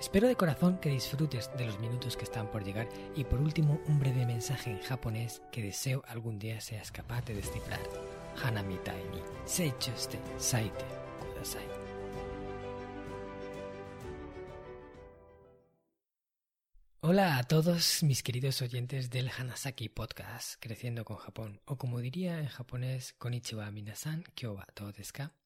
Espero de corazón que disfrutes de los minutos que están por llegar y por último un breve mensaje en japonés que deseo algún día seas capaz de descifrar. Hanamitai ni seichuste saite kudasai. Hola a todos mis queridos oyentes del Hanasaki Podcast, Creciendo con Japón, o como diría en japonés, Konnichiwa minasan, kyo wa desu?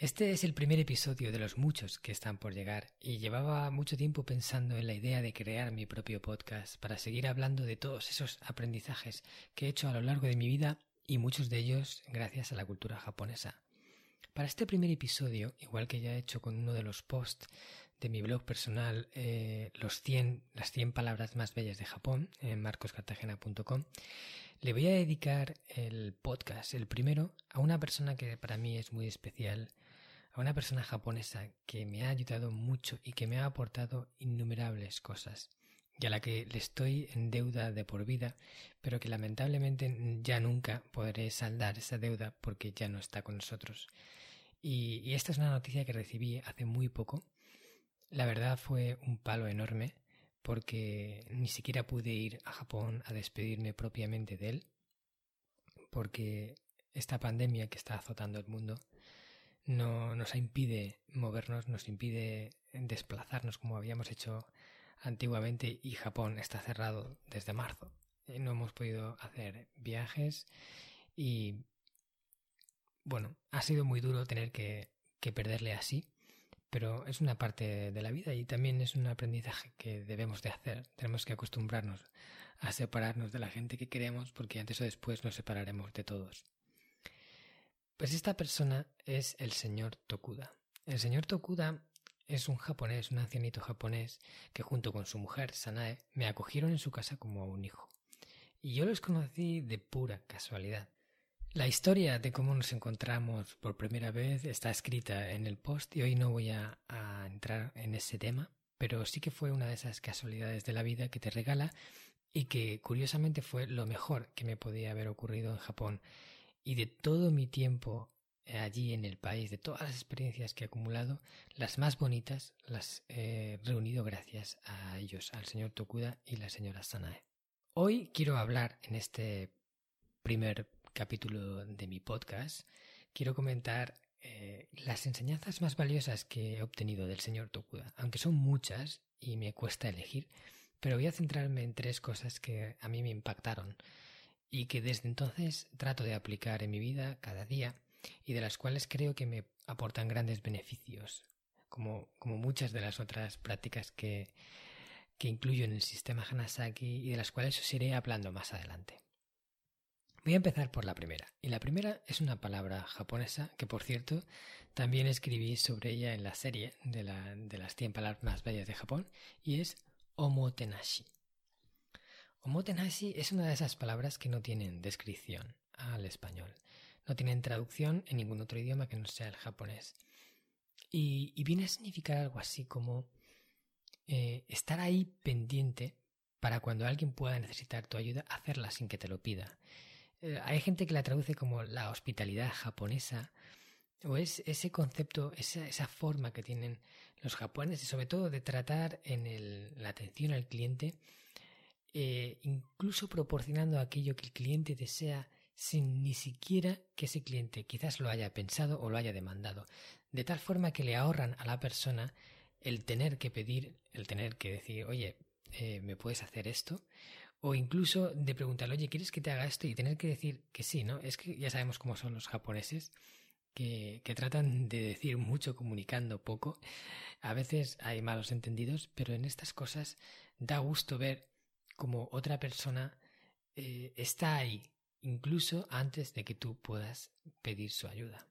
Este es el primer episodio de los muchos que están por llegar y llevaba mucho tiempo pensando en la idea de crear mi propio podcast para seguir hablando de todos esos aprendizajes que he hecho a lo largo de mi vida y muchos de ellos gracias a la cultura japonesa. Para este primer episodio, igual que ya he hecho con uno de los posts de mi blog personal, eh, los 100, las 100 palabras más bellas de Japón, en marcoscartagena.com, le voy a dedicar el podcast, el primero, a una persona que para mí es muy especial, a una persona japonesa que me ha ayudado mucho y que me ha aportado innumerables cosas y a la que le estoy en deuda de por vida, pero que lamentablemente ya nunca podré saldar esa deuda porque ya no está con nosotros. Y, esta es una noticia que recibí hace muy poco. La verdad fue un palo enorme porque ni siquiera pude ir a Japón a despedirme propiamente de él, porque esta pandemia que está azotando el mundo no nos impide movernos, nos impide desplazarnos como habíamos hecho antiguamente y Japón está cerrado desde marzo. No hemos podido hacer viajes y bueno, ha sido muy duro tener que, perderle así, pero es una parte de la vida y también es un aprendizaje que debemos de hacer. Tenemos que acostumbrarnos a separarnos de la gente que queremos porque antes o después nos separaremos de todos. Pues esta persona es el señor Tokuda. El señor Tokuda es un japonés, un ancianito japonés, que junto con su mujer, Sanae, me acogieron en su casa como a un hijo. Y yo los conocí de pura casualidad. La historia de cómo nos encontramos por primera vez está escrita en el post y hoy no voy a, entrar en ese tema, pero sí que fue una de esas casualidades de la vida que te regala y que curiosamente fue lo mejor que me podía haber ocurrido en Japón. Y de todo mi tiempo allí en el país, de todas las experiencias que he acumulado, las más bonitas las he reunido gracias a ellos, al señor Tokuda y la señora Sanae. Hoy quiero hablar en este primer capítulo de mi podcast, quiero comentar eh, las enseñanzas más valiosas que he obtenido del señor Tokuda, aunque son muchas y me cuesta elegir, pero voy a centrarme en tres cosas que a mí me impactaron y que desde entonces trato de aplicar en mi vida cada día y de las cuales creo que me aportan grandes beneficios, como, como muchas de las otras prácticas que, que incluyo en el sistema Hanasaki y de las cuales os iré hablando más adelante. Voy a empezar por la primera. Y la primera es una palabra japonesa que, por cierto, también escribí sobre ella en la serie de, la, de las 100 palabras más bellas de Japón, y es omotenashi. Omotenashi es una de esas palabras que no tienen descripción al español. No tienen traducción en ningún otro idioma que no sea el japonés. Y, viene a significar algo así como eh, estar ahí pendiente para cuando alguien pueda necesitar tu ayuda, hacerla sin que te lo pida. Eh, hay gente que la traduce como la hospitalidad japonesa, o es ese concepto, esa, forma que tienen los japoneses, sobre todo de tratar en la atención al cliente, eh, incluso proporcionando aquello que el cliente desea sin ni siquiera que ese cliente quizás lo haya pensado o lo haya demandado, de tal forma que le ahorran a la persona el tener que pedir, el tener que decir, oye, eh, ¿me puedes hacer esto? O incluso de preguntarle, oye, ¿quieres que te haga esto? Y tener que decir que sí, ¿no? Es que ya sabemos cómo son los japoneses, que, que tratan de decir mucho comunicando poco. A veces hay malos entendidos, pero en estas cosas da gusto ver cómo otra persona eh, está ahí, incluso antes de que tú puedas pedir su ayuda.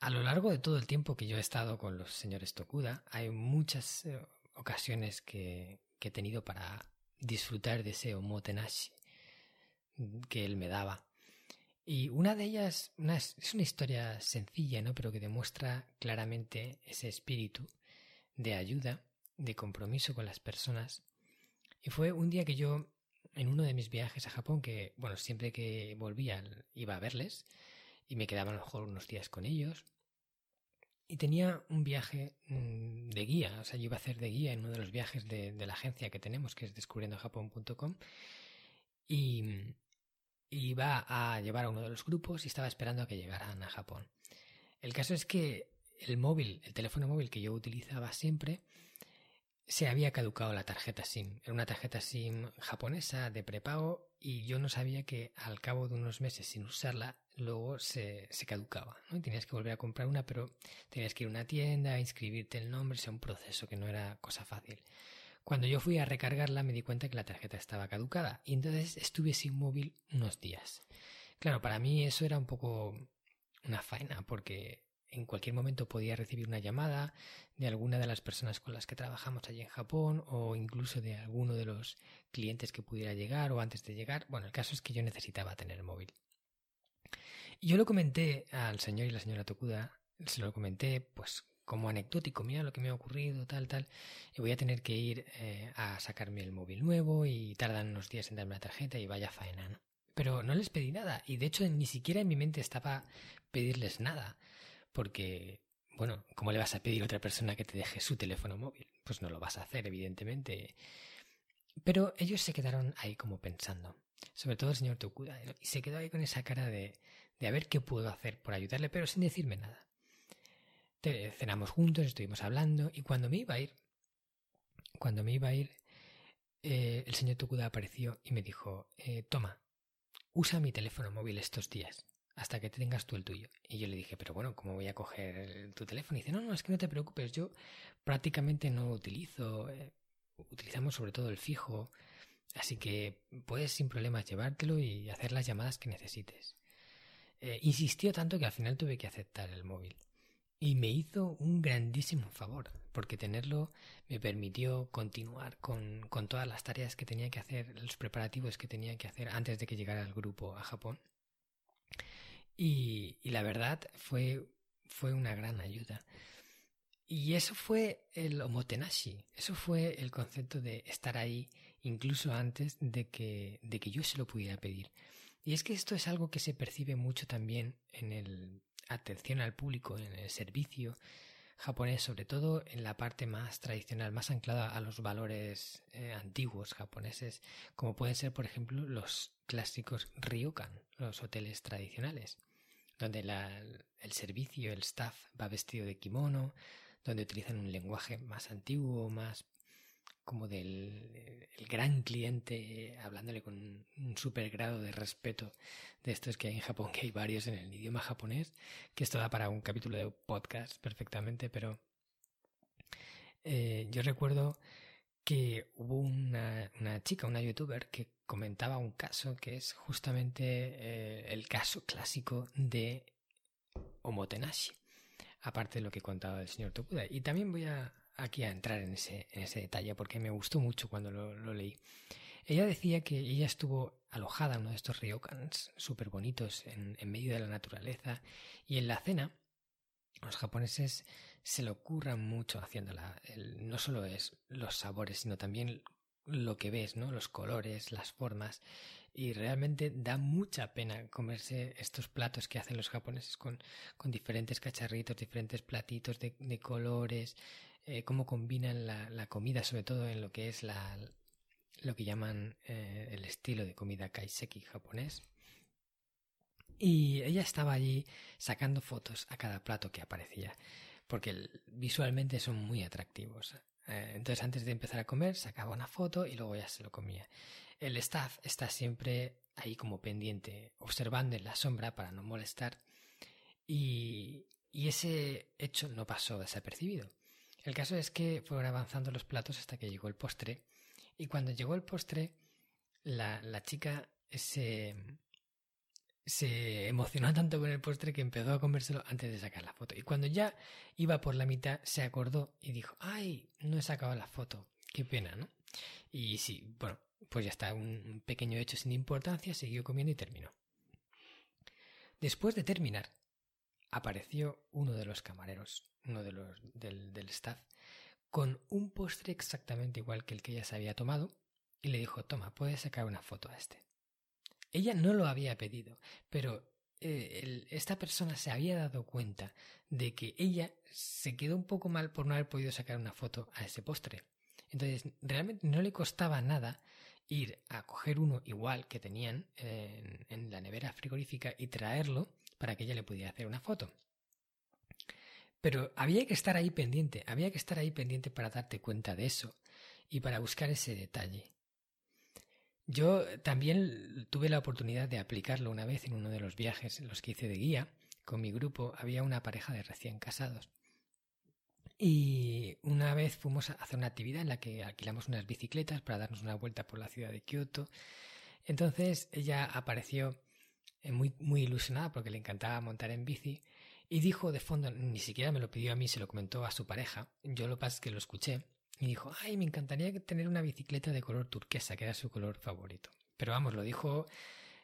A lo largo de todo el tiempo que yo he estado con los señores Tokuda, hay muchas eh, ocasiones que, he tenido para disfrutar de ese omotenashi que él me daba. Y una de ellas es una historia sencilla, ¿no? Pero que demuestra claramente ese espíritu de ayuda, de compromiso con las personas. Y fue un día que yo, en uno de mis viajes a Japón, que, bueno, siempre que volvía iba a verles y me quedaba a lo mejor unos días con ellos. Y tenía un viaje mm, de guía, o sea, yo iba a hacer de guía en uno de los viajes de, de la agencia que tenemos, que es descubriendojapón.com. Y, iba a llevar a uno de los grupos y estaba esperando a que llegaran a Japón. El caso es que el móvil, el teléfono móvil que yo utilizaba siempre, se había caducado la tarjeta SIM. Era una tarjeta SIM japonesa de prepago y yo no sabía que al cabo de unos meses sin usarla, luego se, se caducaba. ¿no? tenías que volver a comprar una, pero tenías que ir a una tienda, inscribirte el nombre, o sea, un proceso que no era cosa fácil. Cuando yo fui a recargarla me di cuenta que la tarjeta estaba caducada y entonces estuve sin móvil unos días. Claro, para mí eso era un poco una faena porque en cualquier momento podía recibir una llamada de alguna de las personas con las que trabajamos allí en Japón o incluso de alguno de los clientes que pudiera llegar o antes de llegar. Bueno, el caso es que yo necesitaba tener móvil. Y yo lo comenté al señor y la señora Tokuda, se lo comenté pues como anecdótico, mira lo que me ha ocurrido, tal, tal, y voy a tener que ir eh, a sacarme el móvil nuevo y tardan unos días en darme la tarjeta y vaya faena. Pero no les pedí nada y de hecho ni siquiera en mi mente estaba pedirles nada, porque, bueno, ¿cómo le vas a pedir a otra persona que te deje su teléfono móvil? Pues no lo vas a hacer, evidentemente. Pero ellos se quedaron ahí como pensando, sobre todo el señor Tokuda, y se quedó ahí con esa cara de, de a ver qué puedo hacer por ayudarle, pero sin decirme nada cenamos juntos, estuvimos hablando y cuando me iba a ir, cuando me iba a ir, eh, el señor Tokuda apareció y me dijo, eh, toma, usa mi teléfono móvil estos días hasta que tengas tú el tuyo. Y yo le dije, pero bueno, ¿cómo voy a coger tu teléfono? Y dice, no, no, es que no te preocupes, yo prácticamente no lo utilizo, eh, utilizamos sobre todo el fijo, así que puedes sin problemas llevártelo y hacer las llamadas que necesites. insistió tanto que al final tuve que aceptar el móvil. Y me hizo un grandísimo favor, porque tenerlo me permitió continuar con, con, todas las tareas que tenía que hacer, los preparativos que tenía que hacer antes de que llegara el grupo a Japón. Y, la verdad fue, fue una gran ayuda. Y eso fue el omotenashi, eso fue el concepto de estar ahí incluso antes de que, de que yo se lo pudiera pedir. Y es que esto es algo que se percibe mucho también en el atención al público en el servicio japonés, sobre todo en la parte más tradicional, más anclada a los valores eh, antiguos japoneses, como pueden ser, por ejemplo, los clásicos ryokan, los hoteles tradicionales, donde el servicio, el staff va vestido de kimono, donde utilizan un lenguaje más antiguo, más como del el gran cliente hablándole con un super grado de respeto de estos que hay en Japón, que hay varios en el idioma japonés, que esto da para un capítulo de podcast perfectamente, pero eh, yo recuerdo que hubo una, una, chica, una youtuber, que comentaba un caso que es justamente eh, el caso clásico de Omotenashi, aparte de lo que contaba el señor Tokuda. Y también voy a aquí a entrar en ese, en ese detalle porque me gustó mucho cuando lo, leí. Ella decía que ella estuvo alojada en uno de estos ryokans súper bonitos en, en, medio de la naturaleza y en la cena los japoneses se lo curran mucho haciéndola. no solo es los sabores, sino también lo que ves, ¿no? Los colores, las formas. Y realmente da mucha pena comerse estos platos que hacen los japoneses con, con diferentes cacharritos, diferentes platitos de, de colores, eh, cómo combinan la, comida, sobre todo en lo que es la, lo que llaman eh, el estilo de comida kaiseki japonés. Y ella estaba allí sacando fotos a cada plato que aparecía, porque visualmente son muy atractivos. Eh, entonces antes de empezar a comer sacaba una foto y luego ya se lo comía. El staff está siempre ahí como pendiente, observando en la sombra para no molestar. y ese hecho no pasó desapercibido. El caso es que fueron avanzando los platos hasta que llegó el postre. Y cuando llegó el postre, la, la chica se, se emocionó tanto con el postre que empezó a comérselo antes de sacar la foto. Y cuando ya iba por la mitad, se acordó y dijo, ay, no he sacado la foto. Qué pena, ¿no? Y sí, bueno, pues ya está, un pequeño hecho sin importancia, siguió comiendo y terminó. Después de terminar, apareció uno de los camareros, uno de los del, del staff, con un postre exactamente igual que el que ella se había tomado, y le dijo, toma, puedes sacar una foto a este. Ella no lo había pedido, pero eh, esta persona se había dado cuenta de que ella se quedó un poco mal por no haber podido sacar una foto a ese postre. Entonces, realmente no le costaba nada ir a coger uno igual que tenían en, en la nevera frigorífica y traerlo para que ella le pudiera hacer una foto. Pero había que estar ahí pendiente, había que estar ahí pendiente para darte cuenta de eso y para buscar ese detalle. Yo también tuve la oportunidad de aplicarlo una vez en uno de los viajes en los que hice de guía. Con mi grupo había una pareja de recién casados. Y una vez fuimos a hacer una actividad en la que alquilamos unas bicicletas para darnos una vuelta por la ciudad de Kioto. Entonces ella apareció eh, muy, muy ilusionada porque le encantaba montar en bici y dijo de fondo, ni siquiera me lo pidió a mí, se lo comentó a su pareja. Yo lo pasa es que lo escuché y dijo, ay, me encantaría tener una bicicleta de color turquesa, que era su color favorito. Pero vamos, lo dijo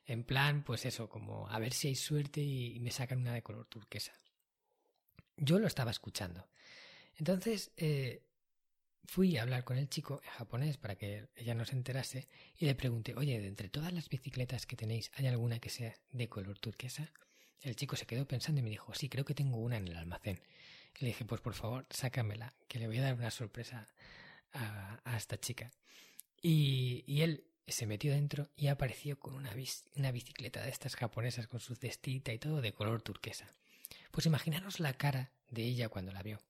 en plan, pues eso, como a ver si hay suerte y, me sacan una de color turquesa. Yo lo estaba escuchando. Entonces eh, fui a hablar con el chico en japonés para que ella no se enterase y le pregunté, oye, de entre todas las bicicletas que tenéis, ¿hay alguna que sea de color turquesa? El chico se quedó pensando y me dijo, sí, creo que tengo una en el almacén. Le dije, pues por favor, sácamela, que le voy a dar una sorpresa a, esta chica. Y, él se metió dentro y apareció con una, una bicicleta de estas japonesas con su cestita y todo de color turquesa. Pues imaginaros la cara de ella cuando la vio.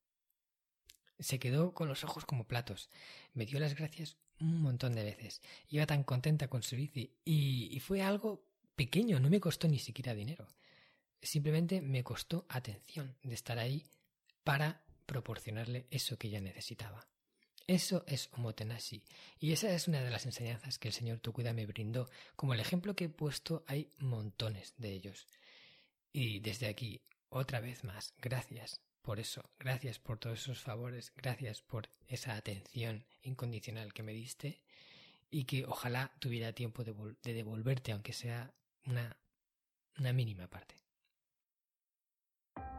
Se quedó con los ojos como platos. Me dio las gracias un montón de veces. Iba tan contenta con su bici y, y fue algo pequeño, no me costó ni siquiera dinero. Simplemente me costó atención de estar ahí para proporcionarle eso que ella necesitaba. Eso es omotenashi, y esa es una de las enseñanzas que el señor Tokuda me brindó. Como el ejemplo que he puesto, hay montones de ellos. Y desde aquí, otra vez más, gracias por eso, gracias por todos esos favores, gracias por esa atención incondicional que me diste y que ojalá tuviera tiempo de, de devolverte, aunque sea una, una mínima parte.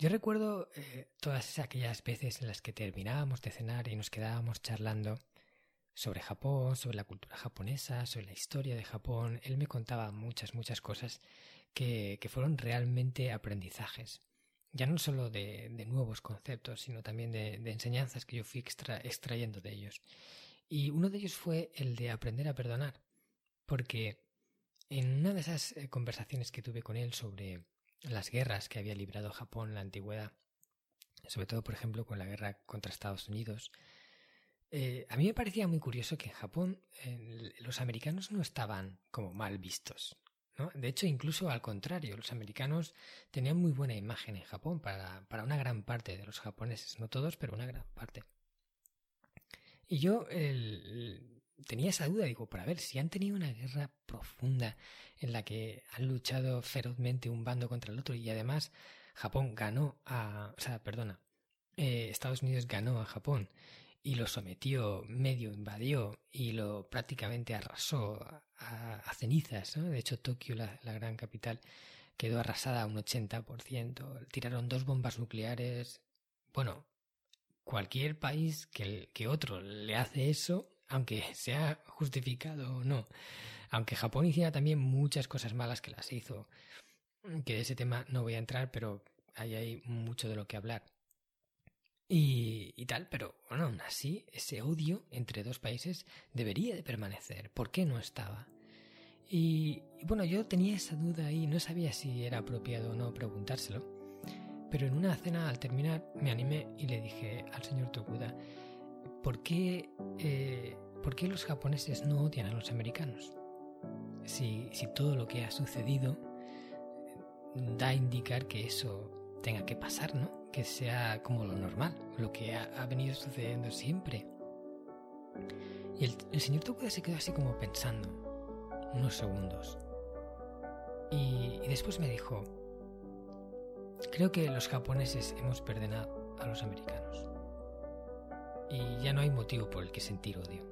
Yo recuerdo eh, todas aquellas veces en las que terminábamos de cenar y nos quedábamos charlando sobre Japón, sobre la cultura japonesa, sobre la historia de Japón. Él me contaba muchas, muchas cosas que, fueron realmente aprendizajes. Ya no solo de, nuevos conceptos, sino también de, enseñanzas que yo fui extrayendo de ellos. Y uno de ellos fue el de aprender a perdonar. Porque en una de esas eh, conversaciones que tuve con él sobre las guerras que había librado Japón en la antigüedad, sobre todo, por ejemplo, con la guerra contra Estados Unidos, eh, a mí me parecía muy curioso que en Japón los americanos no estaban como mal vistos. ¿no? De hecho, incluso al contrario, los americanos tenían muy buena imagen en Japón para, para una gran parte de los japoneses, no todos, pero una gran parte. Y yo el, tenía esa duda, digo, para ver si han tenido una guerra profunda en la que han luchado ferozmente un bando contra el otro y además Japón ganó a, o sea, perdona, eh, Estados Unidos ganó a Japón y lo sometió, medio invadió y lo prácticamente arrasó a, cenizas, ¿no? De hecho, Tokio, la, la gran capital, quedó arrasada a un 80%, tiraron dos bombas nucleares, bueno, cualquier país que, que otro le hace eso aunque sea justificado o no. Aunque Japón hiciera también muchas cosas malas que las hizo, que de ese tema no voy a entrar, pero ahí hay mucho de lo que hablar. y, tal, pero bueno, aún así, ese odio entre dos países debería de permanecer. ¿Por qué no estaba? Y, y, bueno, yo tenía esa duda y no sabía si era apropiado o no preguntárselo. Pero en una cena al terminar me animé y le dije al señor Tokuda, ¿por qué, eh, ¿por qué los japoneses no odian a los americanos? Si, si todo lo que ha sucedido da a indicar que eso tenga que pasar, ¿no? Que sea como lo normal, lo que ha, venido sucediendo siempre. Y el, el, señor Tokuda se quedó así como pensando unos segundos. Y, y después me dijo, creo que los japoneses hemos perdonado a los americanos. Y ya no hay motivo por el que sentir odio.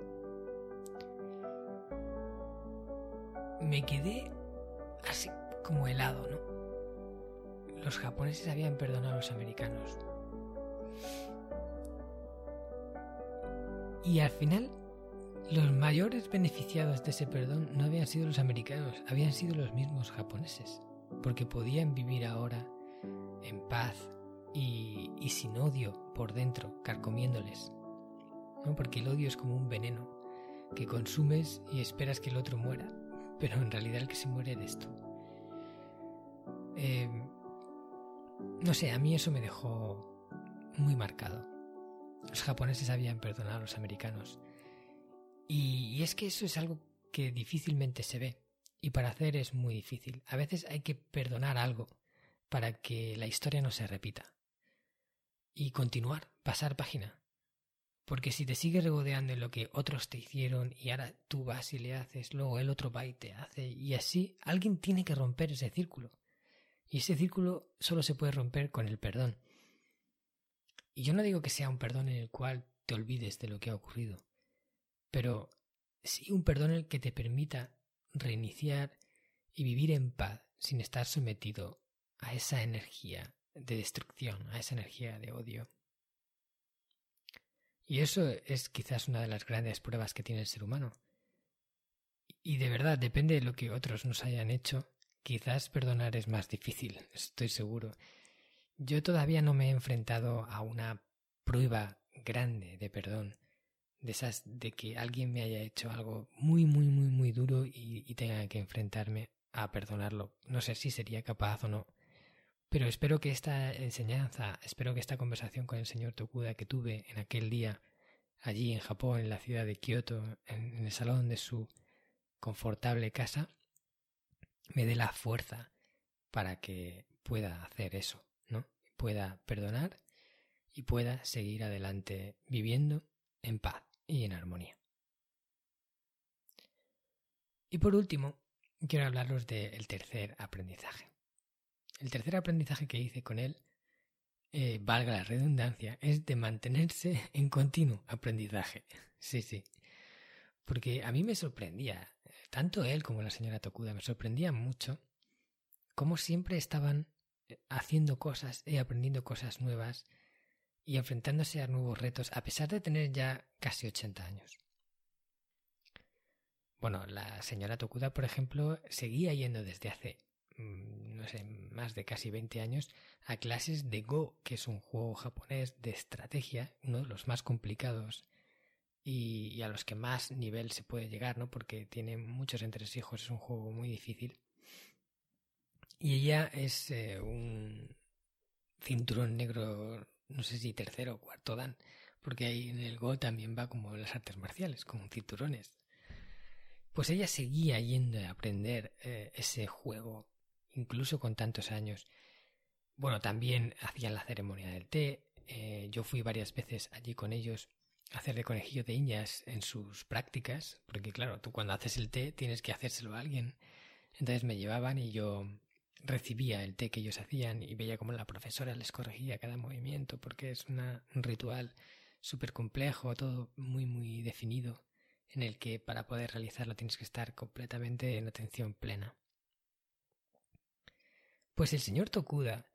Me quedé así como helado, ¿no? los japoneses habían perdonado a los americanos. Y al final, los mayores beneficiados de ese perdón no habían sido los americanos, habían sido los mismos japoneses, porque podían vivir ahora en paz y, y sin odio por dentro, carcomiéndoles. Porque el odio es como un veneno que consumes y esperas que el otro muera, pero en realidad el que se muere eres tú. Eh, no sé, a mí eso me dejó muy marcado. Los japoneses habían perdonado a los americanos. Y, y, es que eso es algo que difícilmente se ve. Y para hacer es muy difícil. A veces hay que perdonar algo para que la historia no se repita. Y continuar, pasar página. Porque si te sigues regodeando en lo que otros te hicieron y ahora tú vas y le haces, luego el otro va y te hace, y así, alguien tiene que romper ese círculo. Y ese círculo solo se puede romper con el perdón. Y yo no digo que sea un perdón en el cual te olvides de lo que ha ocurrido, pero sí un perdón en el que te permita reiniciar y vivir en paz sin estar sometido a esa energía de destrucción, a esa energía de odio. Y eso es quizás una de las grandes pruebas que tiene el ser humano. Y de verdad depende de lo que otros nos hayan hecho, Quizás perdonar es más difícil, estoy seguro. Yo todavía no me he enfrentado a una prueba grande de perdón, de esas de que alguien me haya hecho algo muy, muy, muy, muy duro y, y tenga que enfrentarme a perdonarlo. No sé si sería capaz o no. Pero espero que esta enseñanza, espero que esta conversación con el señor Tokuda que tuve en aquel día allí en Japón, en la ciudad de Kioto, en, el salón de su confortable casa, me dé la fuerza para que pueda hacer eso, ¿no? Pueda perdonar y pueda seguir adelante viviendo en paz y en armonía. Y por último, quiero hablaros del tercer aprendizaje. El tercer aprendizaje que hice con él, eh, valga la redundancia, es de mantenerse en continuo aprendizaje. Sí, sí. Porque a mí me sorprendía tanto él como la señora Tokuda me sorprendían mucho cómo siempre estaban eh, haciendo cosas y aprendiendo cosas nuevas y enfrentándose a nuevos retos a pesar de tener ya casi 80 años. Bueno, la señora Tokuda, por ejemplo, seguía yendo desde hace, no sé, más de casi 20 años a clases de Go, que es un juego japonés de estrategia, uno de los más complicados y, y, a los que más nivel se puede llegar, ¿no? Porque tiene muchos entresijos, es un juego muy difícil. Y ella es eh, un cinturón negro, no sé si tercero o cuarto dan, porque ahí en el Go también va como las artes marciales, con cinturones. Pues ella seguía yendo a aprender eh, ese juego, incluso con tantos años. Bueno, también hacían la ceremonia del té. Eh, yo fui varias veces allí con ellos hacer de conejillo de indias en sus prácticas, porque claro, tú cuando haces el té tienes que hacérselo a alguien. Entonces me llevaban y yo recibía el té que ellos hacían y veía como la profesora les corregía cada movimiento, porque es una, un ritual súper complejo, todo muy, muy definido, en el que para poder realizarlo tienes que estar completamente en atención plena. Pues el señor Tokuda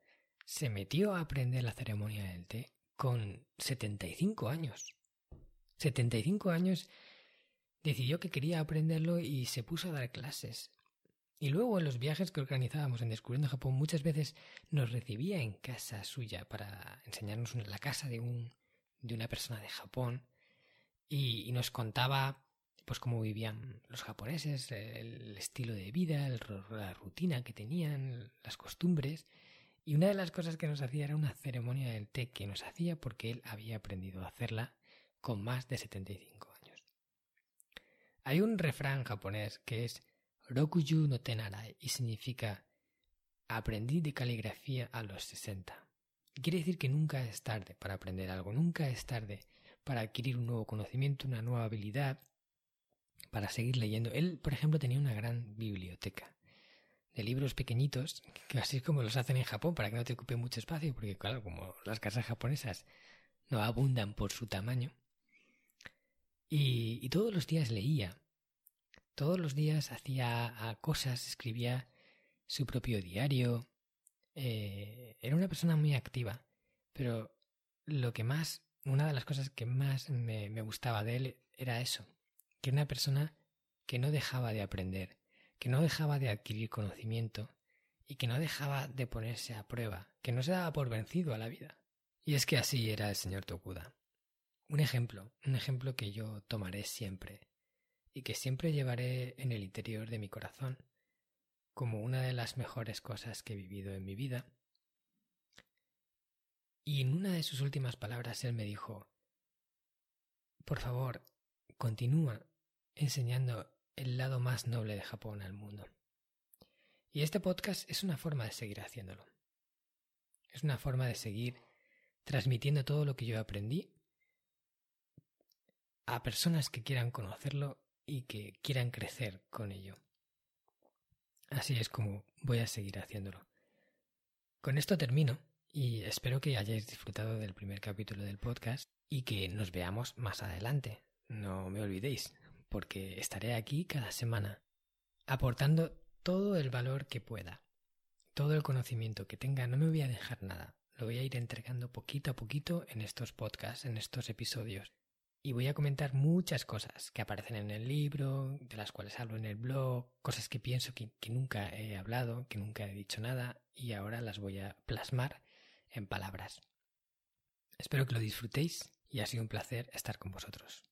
se metió a aprender la ceremonia del té con 75 años. 75 años decidió que quería aprenderlo y se puso a dar clases. Y luego en los viajes que organizábamos en Descubriendo Japón muchas veces nos recibía en casa suya para enseñarnos la casa de, un, de una persona de Japón y, nos contaba pues cómo vivían los japoneses, el estilo de vida, la rutina que tenían, las costumbres. Y una de las cosas que nos hacía era una ceremonia del té que nos hacía porque él había aprendido a hacerla con más de 75 años. Hay un refrán japonés que es Rokuju no Tenarai y significa aprendí de caligrafía a los 60. Quiere decir que nunca es tarde para aprender algo, nunca es tarde para adquirir un nuevo conocimiento, una nueva habilidad, para seguir leyendo. Él, por ejemplo, tenía una gran biblioteca de libros pequeñitos, que así como los hacen en Japón, para que no te ocupe mucho espacio, porque claro, como las casas japonesas no abundan por su tamaño. Y, todos los días leía, todos los días hacía cosas, escribía su propio diario. Eh, era una persona muy activa, pero lo que más, una de las cosas que más me, me gustaba de él era eso, que era una persona que no dejaba de aprender, que no dejaba de adquirir conocimiento y que no dejaba de ponerse a prueba, que no se daba por vencido a la vida. Y es que así era el señor Tokuda. Un ejemplo, un ejemplo que yo tomaré siempre y que siempre llevaré en el interior de mi corazón como una de las mejores cosas que he vivido en mi vida. Y en una de sus últimas palabras él me dijo, por favor, continúa enseñando el lado más noble de Japón al mundo. Y este podcast es una forma de seguir haciéndolo. Es una forma de seguir transmitiendo todo lo que yo aprendí a personas que quieran conocerlo y que quieran crecer con ello. Así es como voy a seguir haciéndolo. Con esto termino y espero que hayáis disfrutado del primer capítulo del podcast y que nos veamos más adelante. No me olvidéis, porque estaré aquí cada semana aportando todo el valor que pueda, todo el conocimiento que tenga. No me voy a dejar nada. Lo voy a ir entregando poquito a poquito en estos podcasts, en estos episodios y voy a comentar muchas cosas que aparecen en el libro, de las cuales hablo en el blog, cosas que pienso que, nunca he hablado, que nunca he dicho nada y ahora las voy a plasmar en palabras. Espero que lo disfrutéis y ha sido un placer estar con vosotros.